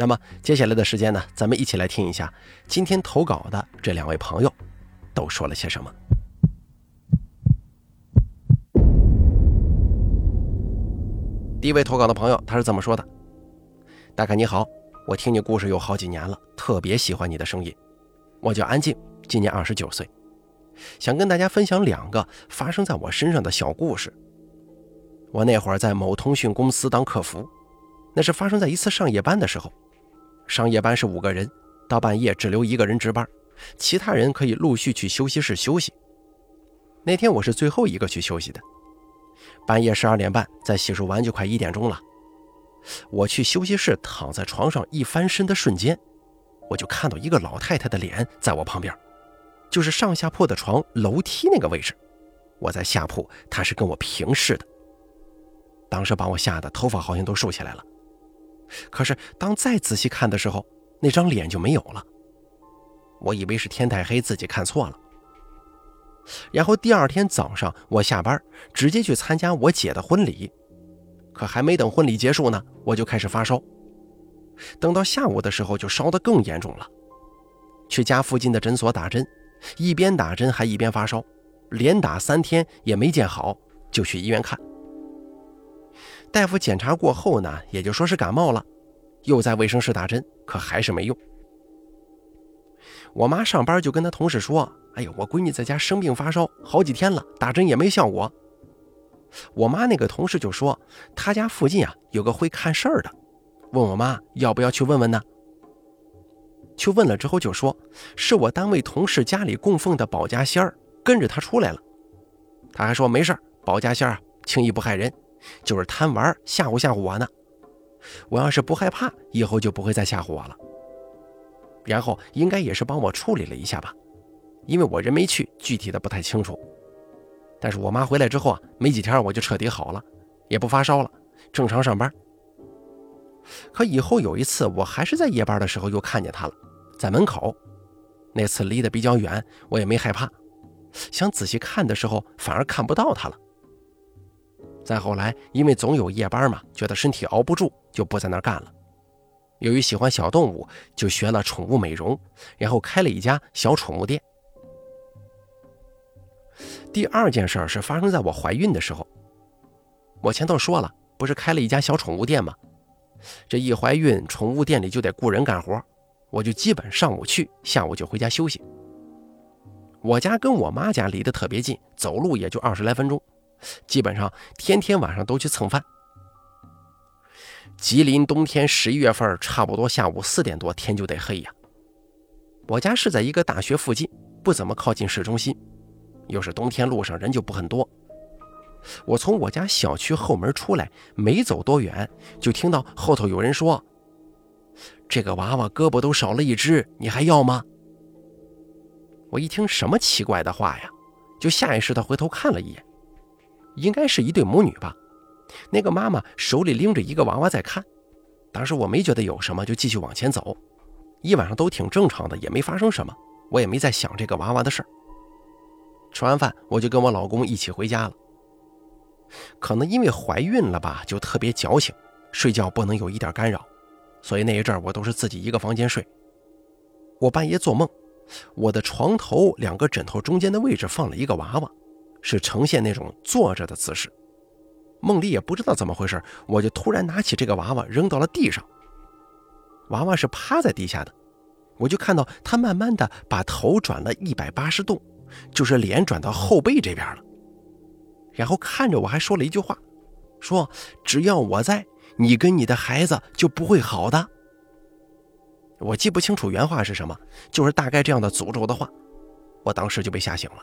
那么接下来的时间呢，咱们一起来听一下今天投稿的这两位朋友都说了些什么。第一位投稿的朋友他是这么说的：“大凯你好，我听你故事有好几年了，特别喜欢你的声音。我叫安静，今年二十九岁，想跟大家分享两个发生在我身上的小故事。”我那会儿在某通讯公司当客服，那是发生在一次上夜班的时候。上夜班是五个人，到半夜只留一个人值班，其他人可以陆续去休息室休息。那天我是最后一个去休息的。半夜十二点半，在洗漱完就快一点钟了。我去休息室躺在床上一翻身的瞬间，我就看到一个老太太的脸在我旁边，就是上下铺的床楼梯那个位置。我在下铺，她是跟我平视的。当时把我吓得头发好像都竖起来了，可是当再仔细看的时候，那张脸就没有了。我以为是天太黑，自己看错了。然后第二天早上我下班，直接去参加我姐的婚礼，可还没等婚礼结束呢，我就开始发烧。等到下午的时候，就烧得更严重了。去家附近的诊所打针，一边打针还一边发烧，连打三天也没见好，就去医院看。大夫检查过后呢，也就说是感冒了，又在卫生室打针，可还是没用。我妈上班就跟她同事说：“哎呦，我闺女在家生病发烧好几天了，打针也没效果。”我妈那个同事就说：“她家附近啊有个会看事儿的，问我妈要不要去问问呢？”去问了之后就说：“是我单位同事家里供奉的保家仙儿跟着他出来了。”他还说：“没事儿保家仙儿轻易不害人。”就是贪玩吓唬吓唬我呢，我要是不害怕，以后就不会再吓唬我了。然后应该也是帮我处理了一下吧，因为我人没去，具体的不太清楚。但是我妈回来之后啊，没几天我就彻底好了，也不发烧了，正常上班。可以后有一次，我还是在夜班的时候又看见她了，在门口。那次离得比较远，我也没害怕，想仔细看的时候，反而看不到她了。再后来，因为总有夜班嘛，觉得身体熬不住，就不在那儿干了。由于喜欢小动物，就学了宠物美容，然后开了一家小宠物店。第二件事是发生在我怀孕的时候。我前头说了，不是开了一家小宠物店吗？这一怀孕，宠物店里就得雇人干活，我就基本上午去，下午就回家休息。我家跟我妈家离得特别近，走路也就二十来分钟。基本上天天晚上都去蹭饭。吉林冬天十一月份，差不多下午四点多天就得黑呀。我家是在一个大学附近，不怎么靠近市中心，又是冬天，路上人就不很多。我从我家小区后门出来，没走多远，就听到后头有人说：“这个娃娃胳膊都少了一只，你还要吗？”我一听什么奇怪的话呀，就下意识的回头看了一眼。应该是一对母女吧，那个妈妈手里拎着一个娃娃在看。当时我没觉得有什么，就继续往前走。一晚上都挺正常的，也没发生什么，我也没再想这个娃娃的事儿。吃完饭，我就跟我老公一起回家了。可能因为怀孕了吧，就特别矫情，睡觉不能有一点干扰，所以那一阵儿我都是自己一个房间睡。我半夜做梦，我的床头两个枕头中间的位置放了一个娃娃。是呈现那种坐着的姿势，梦里也不知道怎么回事，我就突然拿起这个娃娃扔到了地上。娃娃是趴在地下的，我就看到他慢慢的把头转了一百八十度，就是脸转到后背这边了。然后看着我还说了一句话，说只要我在，你跟你的孩子就不会好的。我记不清楚原话是什么，就是大概这样的诅咒的话。我当时就被吓醒了。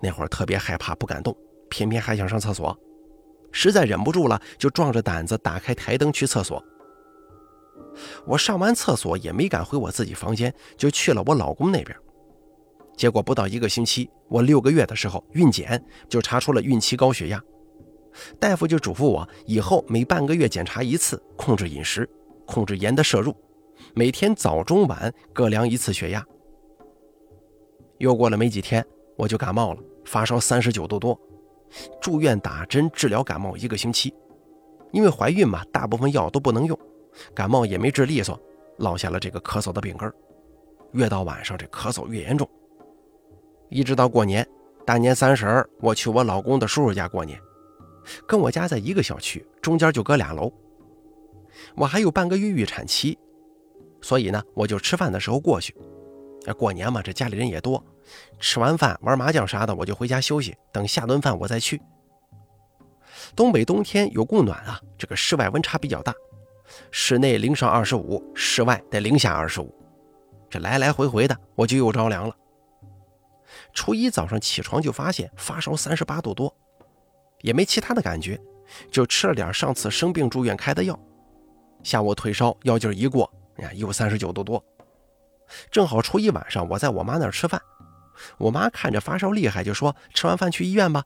那会儿特别害怕，不敢动，偏偏还想上厕所，实在忍不住了，就壮着胆子打开台灯去厕所。我上完厕所也没敢回我自己房间，就去了我老公那边。结果不到一个星期，我六个月的时候孕检就查出了孕期高血压，大夫就嘱咐我以后每半个月检查一次，控制饮食，控制盐的摄入，每天早中晚各量一次血压。又过了没几天，我就感冒了，发烧三十九度多，住院打针治疗感冒一个星期。因为怀孕嘛，大部分药都不能用，感冒也没治利索，落下了这个咳嗽的病根越到晚上这咳嗽越严重，一直到过年，大年三十我去我老公的叔叔家过年，跟我家在一个小区，中间就隔俩楼。我还有半个月预产期，所以呢，我就吃饭的时候过去。这过年嘛，这家里人也多，吃完饭玩麻将啥的，我就回家休息，等下顿饭我再去。东北冬天有供暖啊，这个室外温差比较大，室内零上二十五，室外得零下二十五，这来来回回的，我就又着凉了。初一早上起床就发现发烧三十八度多，也没其他的感觉，就吃了点上次生病住院开的药。下午退烧，药劲一过，呀，又三十九度多。正好初一晚上我在我妈那儿吃饭，我妈看着发烧厉害，就说吃完饭去医院吧，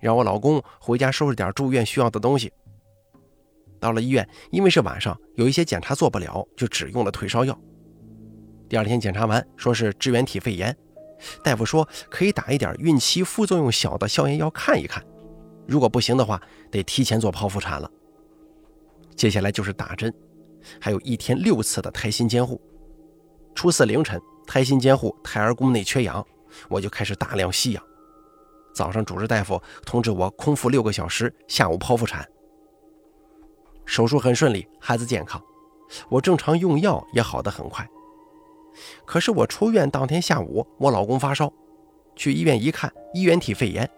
让我老公回家收拾点住院需要的东西。到了医院，因为是晚上，有一些检查做不了，就只用了退烧药。第二天检查完，说是支原体肺炎，大夫说可以打一点孕期副作用小的消炎药看一看，如果不行的话，得提前做剖腹产了。接下来就是打针，还有一天六次的胎心监护。初四凌晨，胎心监护，胎儿宫内缺氧，我就开始大量吸氧。早上主治大夫通知我空腹六个小时，下午剖腹产。手术很顺利，孩子健康，我正常用药也好得很快。可是我出院当天下午，我老公发烧，去医院一看，衣原体肺炎，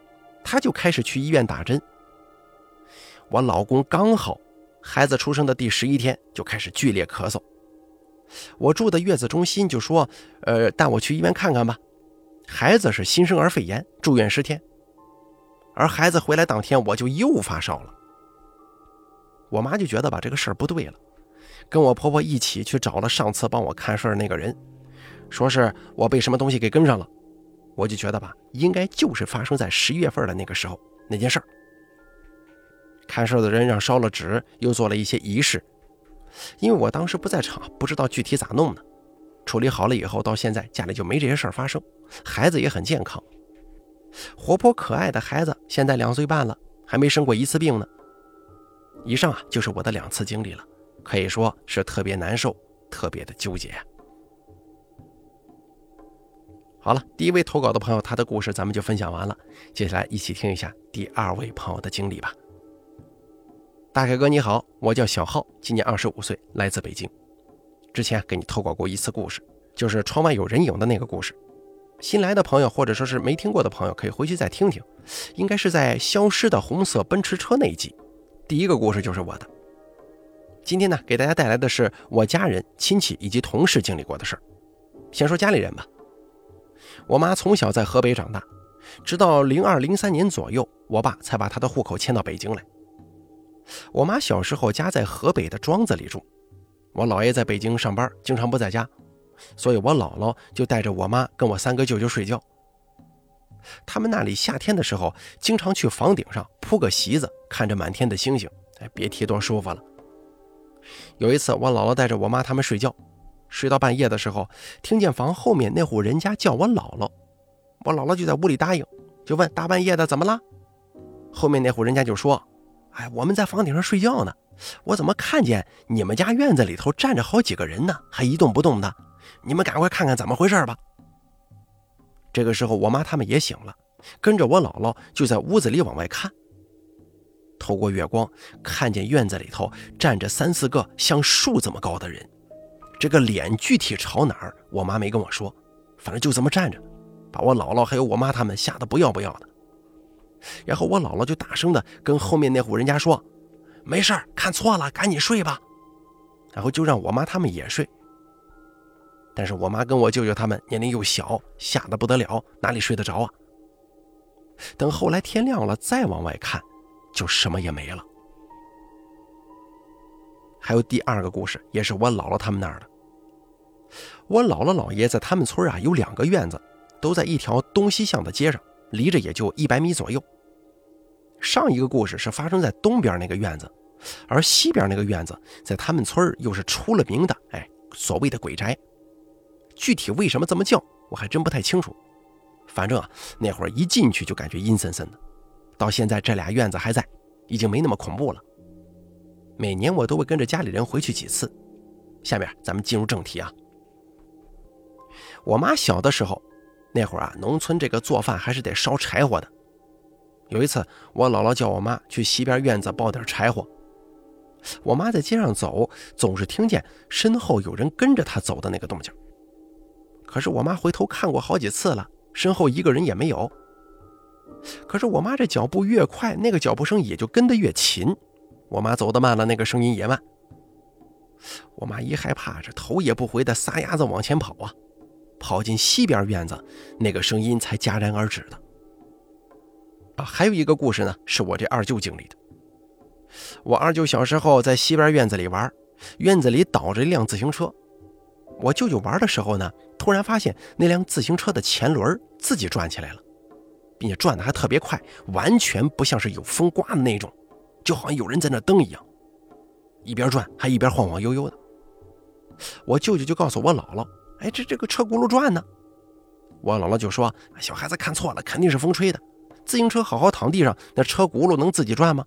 他就开始去医院打针。我老公刚好孩子出生的第十一天就开始剧烈咳嗽。我住的月子中心就说：“呃，带我去医院看看吧。”孩子是新生儿肺炎，住院十天。而孩子回来当天，我就又发烧了。我妈就觉得吧，这个事儿不对了，跟我婆婆一起去找了上次帮我看事儿那个人，说是我被什么东西给跟上了。我就觉得吧，应该就是发生在十一月份的那个时候那件事儿。看事儿的人让烧了纸，又做了一些仪式。因为我当时不在场，不知道具体咋弄的。处理好了以后，到现在家里就没这些事儿发生，孩子也很健康，活泼可爱的孩子，现在两岁半了，还没生过一次病呢。以上啊，就是我的两次经历了，可以说是特别难受，特别的纠结。好了，第一位投稿的朋友，他的故事咱们就分享完了，接下来一起听一下第二位朋友的经历吧。大凯哥你好，我叫小浩，今年二十五岁，来自北京。之前给你投稿过一次故事，就是窗外有人影的那个故事。新来的朋友或者说是没听过的朋友，可以回去再听听。应该是在消失的红色奔驰车那一集，第一个故事就是我的。今天呢，给大家带来的是我家人、亲戚以及同事经历过的事儿。先说家里人吧，我妈从小在河北长大，直到零二零三年左右，我爸才把她的户口迁到北京来。我妈小时候家在河北的庄子里住，我姥爷在北京上班，经常不在家，所以我姥姥就带着我妈跟我三个舅舅睡觉。他们那里夏天的时候，经常去房顶上铺个席子，看着满天的星星，哎，别提多舒服了。有一次，我姥姥带着我妈他们睡觉，睡到半夜的时候，听见房后面那户人家叫我姥姥，我姥姥就在屋里答应，就问大半夜的怎么了？后面那户人家就说。哎，我们在房顶上睡觉呢，我怎么看见你们家院子里头站着好几个人呢？还一动不动的，你们赶快看看怎么回事吧。这个时候，我妈他们也醒了，跟着我姥姥就在屋子里往外看。透过月光，看见院子里头站着三四个像树这么高的人，这个脸具体朝哪儿，我妈没跟我说，反正就这么站着，把我姥姥还有我妈他们吓得不要不要的。然后我姥姥就大声的跟后面那户人家说：“没事看错了，赶紧睡吧。”然后就让我妈他们也睡。但是我妈跟我舅舅他们年龄又小，吓得不得了，哪里睡得着啊？等后来天亮了，再往外看，就什么也没了。还有第二个故事，也是我姥姥他们那儿的。我姥姥姥爷在他们村啊有两个院子，都在一条东西向的街上，离着也就一百米左右。上一个故事是发生在东边那个院子，而西边那个院子在他们村又是出了名的，哎，所谓的鬼宅。具体为什么这么叫，我还真不太清楚。反正啊，那会儿一进去就感觉阴森森的。到现在这俩院子还在，已经没那么恐怖了。每年我都会跟着家里人回去几次。下面咱们进入正题啊。我妈小的时候，那会儿啊，农村这个做饭还是得烧柴火的。有一次，我姥姥叫我妈去西边院子抱点柴火。我妈在街上走，总是听见身后有人跟着她走的那个动静。可是我妈回头看过好几次了，身后一个人也没有。可是我妈这脚步越快，那个脚步声也就跟得越勤。我妈走得慢了，那个声音也慢。我妈一害怕，这头也不回的撒丫子往前跑啊，跑进西边院子，那个声音才戛然而止的。啊，还有一个故事呢，是我这二舅经历的。我二舅小时候在西边院子里玩，院子里倒着一辆自行车。我舅舅玩的时候呢，突然发现那辆自行车的前轮自己转起来了。并且转的还特别快，完全不像是有风刮的那种，就好像有人在那蹬一样，一边转还一边晃晃悠悠的。我舅舅就告诉我姥姥：“哎，这这个车轱辘转呢。”我姥姥就说：“小孩子看错了，肯定是风吹的。自行车好好躺地上，那车轱辘能自己转吗？”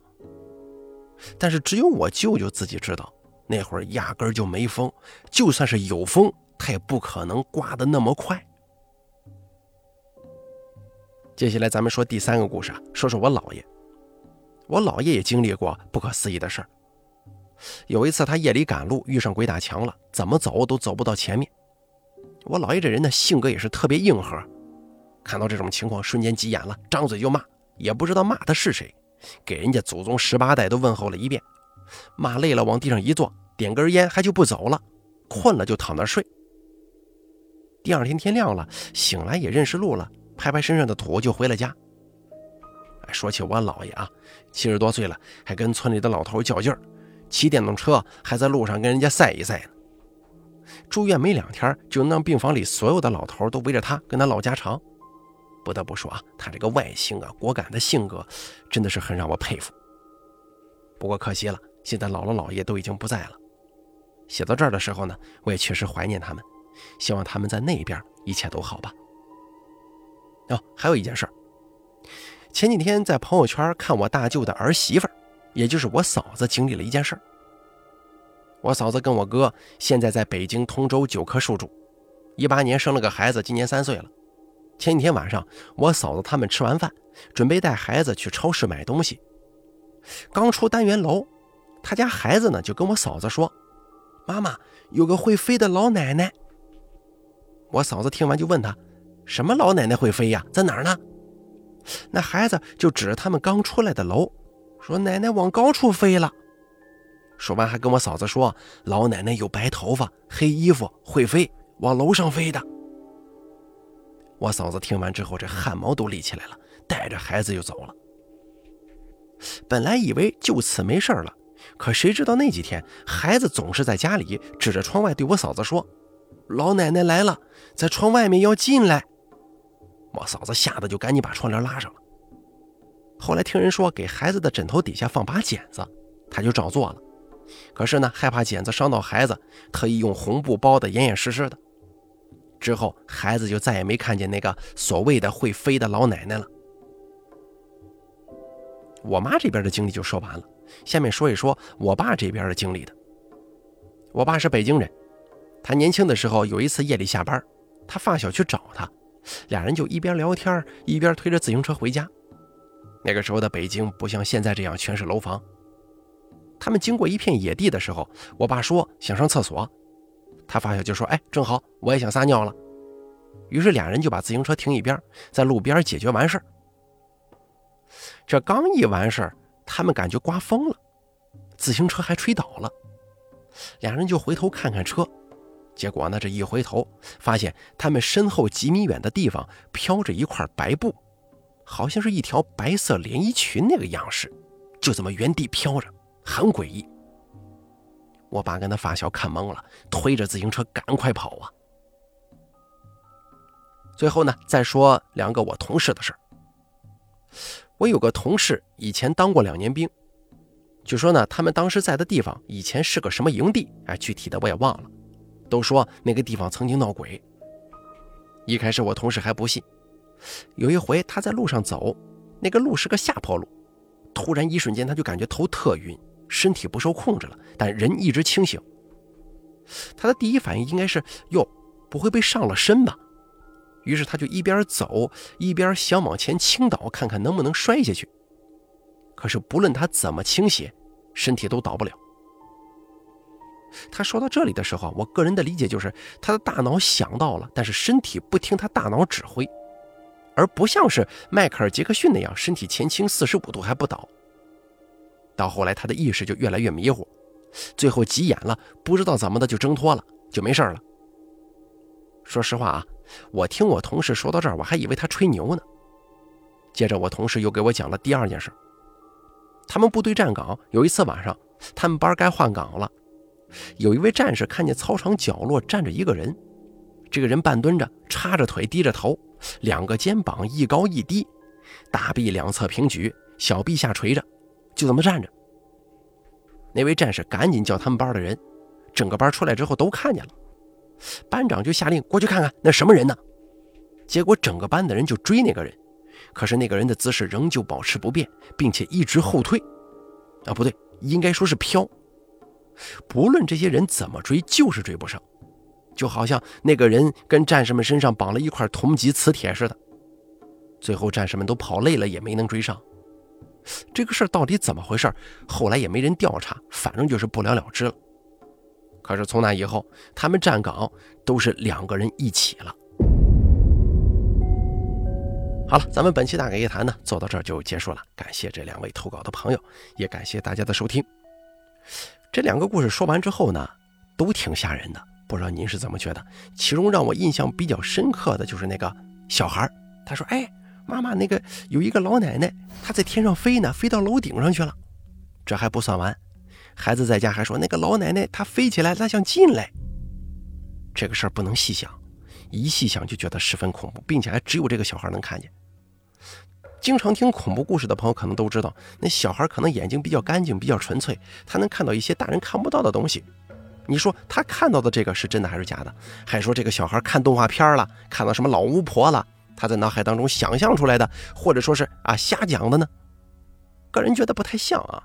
但是只有我舅舅自己知道，那会儿压根就没风，就算是有风，他也不可能刮得那么快。接下来咱们说第三个故事啊，说说我姥爷。我姥爷也经历过不可思议的事儿。有一次他夜里赶路，遇上鬼打墙了，怎么走都走不到前面。我姥爷这人呢，性格也是特别硬核，看到这种情况，瞬间急眼了，张嘴就骂，也不知道骂的是谁，给人家祖宗十八代都问候了一遍，骂累了往地上一坐，点根烟还就不走了，困了就躺那睡。第二天天亮了，醒来也认识路了。拍拍身上的土就回了家。说起我姥爷啊，七十多岁了，还跟村里的老头较劲儿，骑电动车还在路上跟人家赛一赛呢。住院没两天，就让病房里所有的老头都围着他跟他唠家常。不得不说啊，他这个外形啊，果敢的性格，真的是很让我佩服。不过可惜了，现在姥姥姥爷都已经不在了。写到这儿的时候呢，我也确实怀念他们，希望他们在那边一切都好吧。哦，还有一件事儿。前几天在朋友圈看我大舅的儿媳妇，也就是我嫂子经历了一件事儿。我嫂子跟我哥现在在北京通州九棵树住，一八年生了个孩子，今年三岁了。前几天晚上，我嫂子他们吃完饭，准备带孩子去超市买东西。刚出单元楼，他家孩子呢就跟我嫂子说：“妈妈，有个会飞的老奶奶。”我嫂子听完就问他。什么老奶奶会飞呀？在哪儿呢？那孩子就指着他们刚出来的楼，说：“奶奶往高处飞了。”说完还跟我嫂子说：“老奶奶有白头发、黑衣服，会飞，往楼上飞的。”我嫂子听完之后，这汗毛都立起来了，带着孩子就走了。本来以为就此没事了，可谁知道那几天，孩子总是在家里指着窗外对我嫂子说：“老奶奶来了，在窗外面要进来。”我嫂子吓得就赶紧把窗帘拉上了。后来听人说给孩子的枕头底下放把剪子，她就照做了。可是呢，害怕剪子伤到孩子，特意用红布包得严严实实的。之后孩子就再也没看见那个所谓的会飞的老奶奶了。我妈这边的经历就说完了，下面说一说我爸这边的经历的。我爸是北京人，他年轻的时候有一次夜里下班，他发小去找他。俩人就一边聊天一边推着自行车回家。那个时候的北京不像现在这样全是楼房。他们经过一片野地的时候，我爸说想上厕所，他发小就说：“哎，正好我也想撒尿了。”于是俩人就把自行车停一边，在路边解决完事儿。这刚一完事儿，他们感觉刮风了，自行车还吹倒了，俩人就回头看看车。结果呢？这一回头，发现他们身后几米远的地方飘着一块白布，好像是一条白色连衣裙那个样式，就这么原地飘着，很诡异。我爸跟他发小看懵了，推着自行车赶快跑啊。最后呢，再说两个我同事的事儿。我有个同事以前当过两年兵，据说呢，他们当时在的地方以前是个什么营地，哎，具体的我也忘了。都说那个地方曾经闹鬼。一开始我同事还不信，有一回他在路上走，那个路是个下坡路，突然一瞬间他就感觉头特晕，身体不受控制了，但人一直清醒。他的第一反应应该是哟，不会被上了身吧？于是他就一边走一边想往前倾倒，看看能不能摔下去。可是不论他怎么倾斜，身体都倒不了。他说到这里的时候，我个人的理解就是他的大脑想到了，但是身体不听他大脑指挥，而不像是迈克尔·杰克逊那样身体前倾四十五度还不倒。到后来他的意识就越来越迷糊，最后急眼了，不知道怎么的就挣脱了，就没事了。说实话啊。我听我同事说到这儿，我还以为他吹牛呢。接着，我同事又给我讲了第二件事。他们部队站岗，有一次晚上，他们班该换岗了。有一位战士看见操场角落站着一个人，这个人半蹲着，叉着腿，低着头，两个肩膀一高一低，大臂两侧平举，小臂下垂着，就这么站着。那位战士赶紧叫他们班的人，整个班出来之后都看见了。班长就下令过去看看那什么人呢？结果整个班的人就追那个人，可是那个人的姿势仍旧保持不变，并且一直后退。啊，不对，应该说是飘。不论这些人怎么追，就是追不上，就好像那个人跟战士们身上绑了一块铜级磁铁似的。最后战士们都跑累了，也没能追上。这个事儿到底怎么回事？后来也没人调查，反正就是不了了之了。可是从那以后，他们站岗都是两个人一起了。好了，咱们本期大概夜谈呢，做到这儿就结束了。感谢这两位投稿的朋友，也感谢大家的收听。这两个故事说完之后呢，都挺吓人的，不知道您是怎么觉得？其中让我印象比较深刻的就是那个小孩他说：“哎，妈妈，那个有一个老奶奶，她在天上飞呢，飞到楼顶上去了。”这还不算完。孩子在家还说：“那个老奶奶她飞起来，她想进来。”这个事儿不能细想，一细想就觉得十分恐怖，并且还只有这个小孩能看见。经常听恐怖故事的朋友可能都知道，那小孩可能眼睛比较干净，比较纯粹，他能看到一些大人看不到的东西。你说他看到的这个是真的还是假的？还说这个小孩看动画片了，看到什么老巫婆了，他在脑海当中想象出来的，或者说是啊瞎讲的呢？个人觉得不太像啊。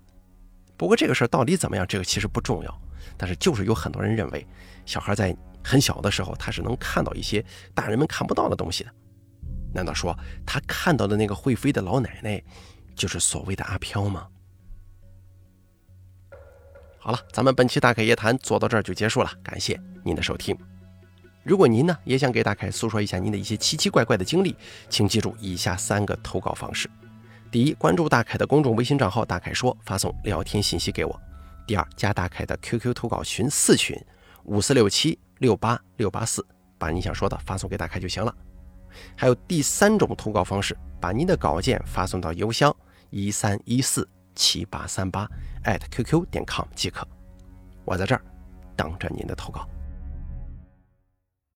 不过这个事儿到底怎么样，这个其实不重要。但是就是有很多人认为，小孩在很小的时候他是能看到一些大人们看不到的东西的。难道说他看到的那个会飞的老奶奶，就是所谓的阿飘吗？好了，咱们本期大凯夜谈做到这儿就结束了，感谢您的收听。如果您呢也想给大凯诉说一下您的一些奇奇怪怪的经历，请记住以下三个投稿方式。第一，关注大凯的公众微信账号“大凯说”，发送聊天信息给我。第二，加大凯的 QQ 投稿群四群五四六七六八六八四，把你想说的发送给大凯就行了。还有第三种投稿方式，把您的稿件发送到邮箱一三一四七八三八 @QQ 点 com 即可。我在这儿等着您的投稿。